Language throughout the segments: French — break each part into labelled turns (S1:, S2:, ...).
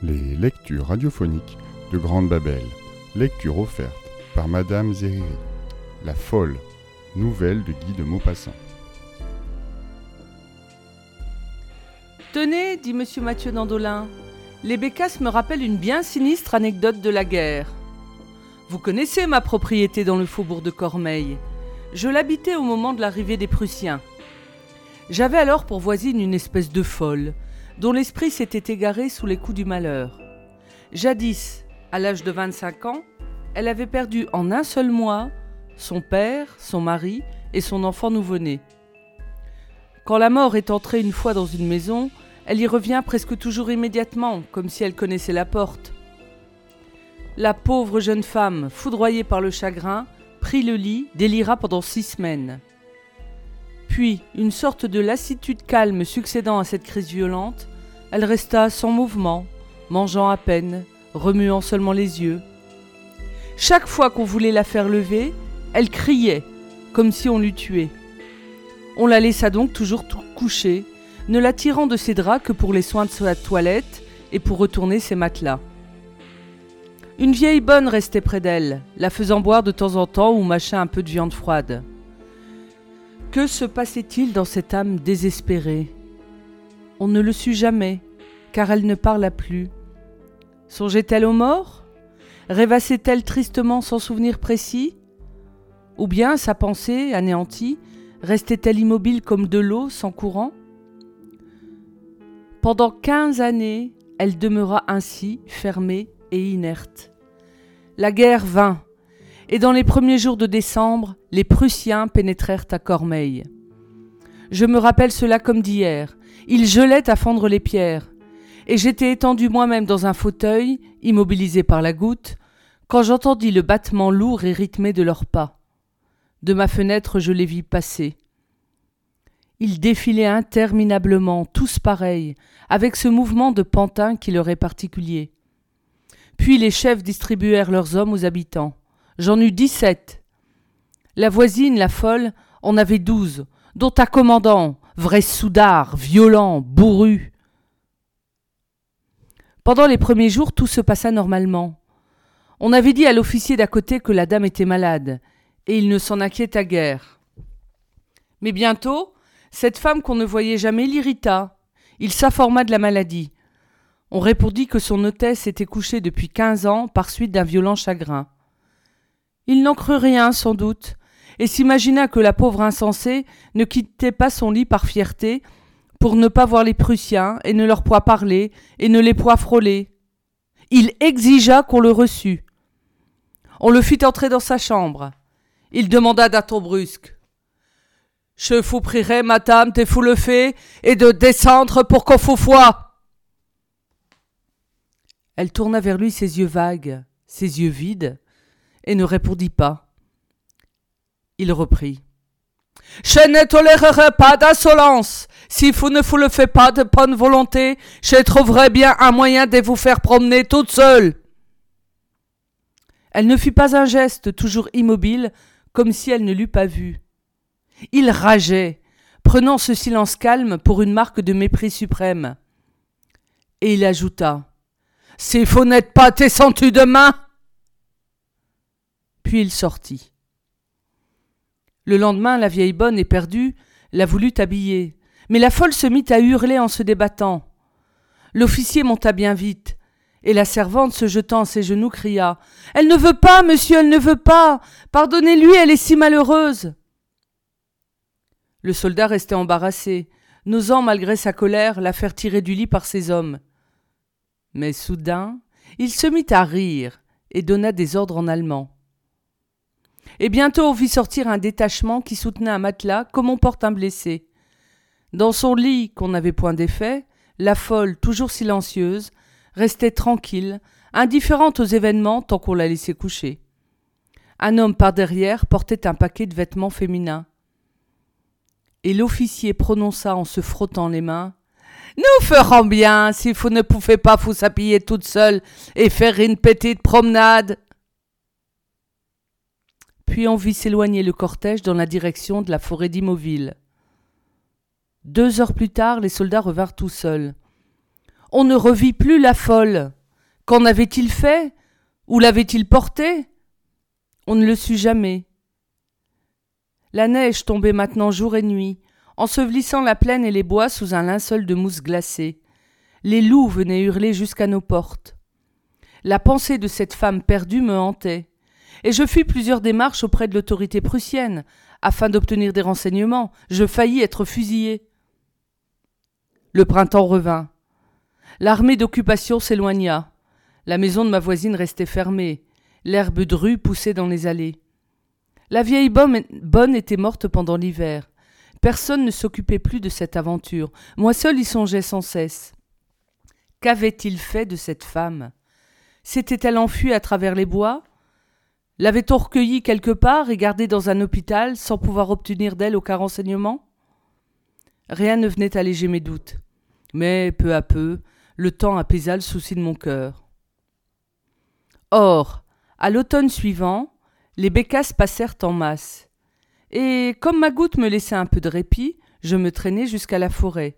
S1: Les lectures radiophoniques de Grande Babel. Lecture offerte par Madame Zeriri. La folle. Nouvelle de Guy de Maupassant.
S2: Tenez, dit monsieur Mathieu Dandolin, les bécasses me rappellent une bien sinistre anecdote de la guerre. Vous connaissez ma propriété dans le faubourg de Cormeilles. Je l'habitais au moment de l'arrivée des Prussiens. J'avais alors pour voisine une espèce de folle, dont l'esprit s'était égaré sous les coups du malheur. Jadis, à l'âge de 25 ans, elle avait perdu en un seul mois son père, son mari et son enfant nouveau-né. Quand la mort est entrée une fois dans une maison, elle y revient presque toujours immédiatement, comme si elle connaissait la porte. La pauvre jeune femme, foudroyée par le chagrin, prit le lit, délira pendant six semaines. Puis, une sorte de lassitude calme succédant à cette crise violente, elle resta sans mouvement, mangeant à peine, remuant seulement les yeux. Chaque fois qu'on voulait la faire lever, elle criait, comme si on l'eût tuée. On la laissa donc toujours couchée, ne la tirant de ses draps que pour les soins de sa toilette et pour retourner ses matelas. Une vieille bonne restait près d'elle, la faisant boire de temps en temps ou mâcher un peu de viande froide. Que se passait-il dans cette âme désespérée? On ne le sut jamais, car elle ne parla plus. Songeait-elle aux morts? Rêvassait-elle tristement sans souvenir précis? Ou bien sa pensée, anéantie, restait-elle immobile comme de l'eau sans courant? Pendant quinze années, elle demeura ainsi, fermée et inerte. La guerre vint, et dans les premiers jours de décembre, les Prussiens pénétrèrent à Cormeilles. Je me rappelle cela comme d'hier. Ils gelaient à fendre les pierres, et j'étais étendu moi-même dans un fauteuil, immobilisé par la goutte, quand j'entendis le battement lourd et rythmé de leurs pas. De ma fenêtre, je les vis passer. Ils défilaient interminablement, tous pareils, avec ce mouvement de pantin qui leur est particulier. Puis les chefs distribuèrent leurs hommes aux habitants. J'en eus dix-sept. La voisine, la folle, en avait douze, dont un commandant, vrai soudard, violent, bourru. Pendant les premiers jours, tout se passa normalement. On avait dit à l'officier d'à côté que la dame était malade, et il ne s'en inquiéta guère. Mais bientôt, cette femme qu'on ne voyait jamais l'irrita. Il s'informa de la maladie. On répondit que son hôtesse était couchée depuis quinze ans par suite d'un violent chagrin. Il n'en crut rien, sans doute, et s'imagina que la pauvre insensée ne quittait pas son lit par fierté pour ne pas voir les Prussiens et ne leur point parler et ne les point frôler. Il exigea qu'on le reçût. On le fit entrer dans sa chambre. Il demanda d'un ton brusque. Je vous prierai, madame, de vous lever et de descendre pour qu'on vous. Elle tourna vers lui ses yeux vagues, ses yeux vides, et ne répondit pas. Il reprit. Je ne tolérerai pas d'insolence. Si vous ne vous le faites pas de bonne volonté, je trouverai bien un moyen de vous faire promener toute seule. Elle ne fit pas un geste, toujours immobile, comme si elle ne l'eût pas vu. Il rageait, prenant ce silence calme pour une marque de mépris suprême. Et il ajouta. Si vous n'êtes pas descendu demain, puis il sortit. Le lendemain, la vieille bonne, éperdue, la voulut habiller, mais la folle se mit à hurler en se débattant. L'officier monta bien vite, et la servante, se jetant à ses genoux, cria. Elle ne veut pas, monsieur, elle ne veut pas. Pardonnez lui, elle est si malheureuse. Le soldat restait embarrassé, n'osant, malgré sa colère, la faire tirer du lit par ses hommes. Mais soudain, il se mit à rire et donna des ordres en allemand et bientôt on vit sortir un détachement qui soutenait un matelas comme on porte un blessé. Dans son lit qu'on n'avait point défait, la folle, toujours silencieuse, restait tranquille, indifférente aux événements tant qu'on la laissait coucher. Un homme par derrière portait un paquet de vêtements féminins. Et l'officier prononça en se frottant les mains. Nous ferons bien si vous ne pouvez pas vous habiller toute seule et faire une petite promenade. Puis on vit s'éloigner le cortège dans la direction de la forêt d'Imoville. Deux heures plus tard, les soldats revinrent tout seuls. On ne revit plus la folle. Qu'en avait-il fait? Où l'avait-il porté On ne le sut jamais. La neige tombait maintenant jour et nuit, ensevelissant la plaine et les bois sous un linceul de mousse glacée. Les loups venaient hurler jusqu'à nos portes. La pensée de cette femme perdue me hantait, et je fis plusieurs démarches auprès de l'autorité prussienne, afin d'obtenir des renseignements. Je faillis être fusillé. Le printemps revint. L'armée d'occupation s'éloigna. La maison de ma voisine restait fermée. L'herbe de rue poussait dans les allées. La vieille bonne était morte pendant l'hiver. Personne ne s'occupait plus de cette aventure. Moi seul y songeais sans cesse. Qu'avait-il fait de cette femme? S'était-elle enfuie à travers les bois? L'avait-on recueillie quelque part et gardée dans un hôpital sans pouvoir obtenir d'elle aucun renseignement? Rien ne venait alléger mes doutes. Mais peu à peu, le temps apaisa le souci de mon cœur. Or, à l'automne suivant, les bécasses passèrent en masse. Et comme ma goutte me laissait un peu de répit, je me traînai jusqu'à la forêt.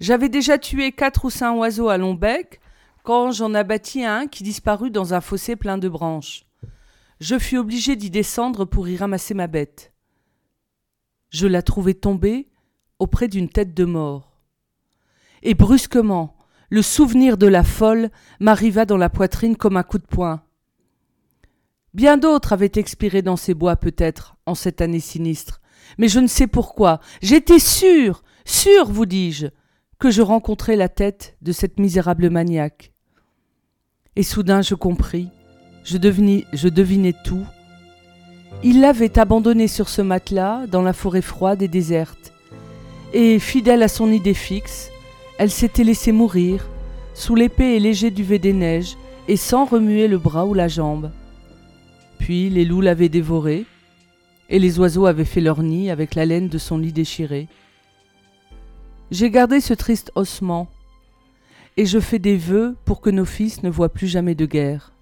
S2: J'avais déjà tué quatre ou cinq oiseaux à long bec quand j'en abattis un qui disparut dans un fossé plein de branches. Je fus obligé d'y descendre pour y ramasser ma bête. Je la trouvai tombée auprès d'une tête de mort. Et brusquement, le souvenir de la folle m'arriva dans la poitrine comme un coup de poing. Bien d'autres avaient expiré dans ces bois peut-être en cette année sinistre, mais je ne sais pourquoi. J'étais sûr, sûr, vous dis-je, que je rencontrais la tête de cette misérable maniaque. Et soudain je compris, je devinais, tout. Il l'avait abandonnée sur ce matelas dans la forêt froide et déserte, et fidèle à son idée fixe, elle s'était laissée mourir sous l'épais et léger duvet des neiges et sans remuer le bras ou la jambe. Puis les loups l'avaient dévoré, et les oiseaux avaient fait leur nid avec la laine de son lit déchiré. J'ai gardé ce triste ossement, et je fais des vœux pour que nos fils ne voient plus jamais de guerre.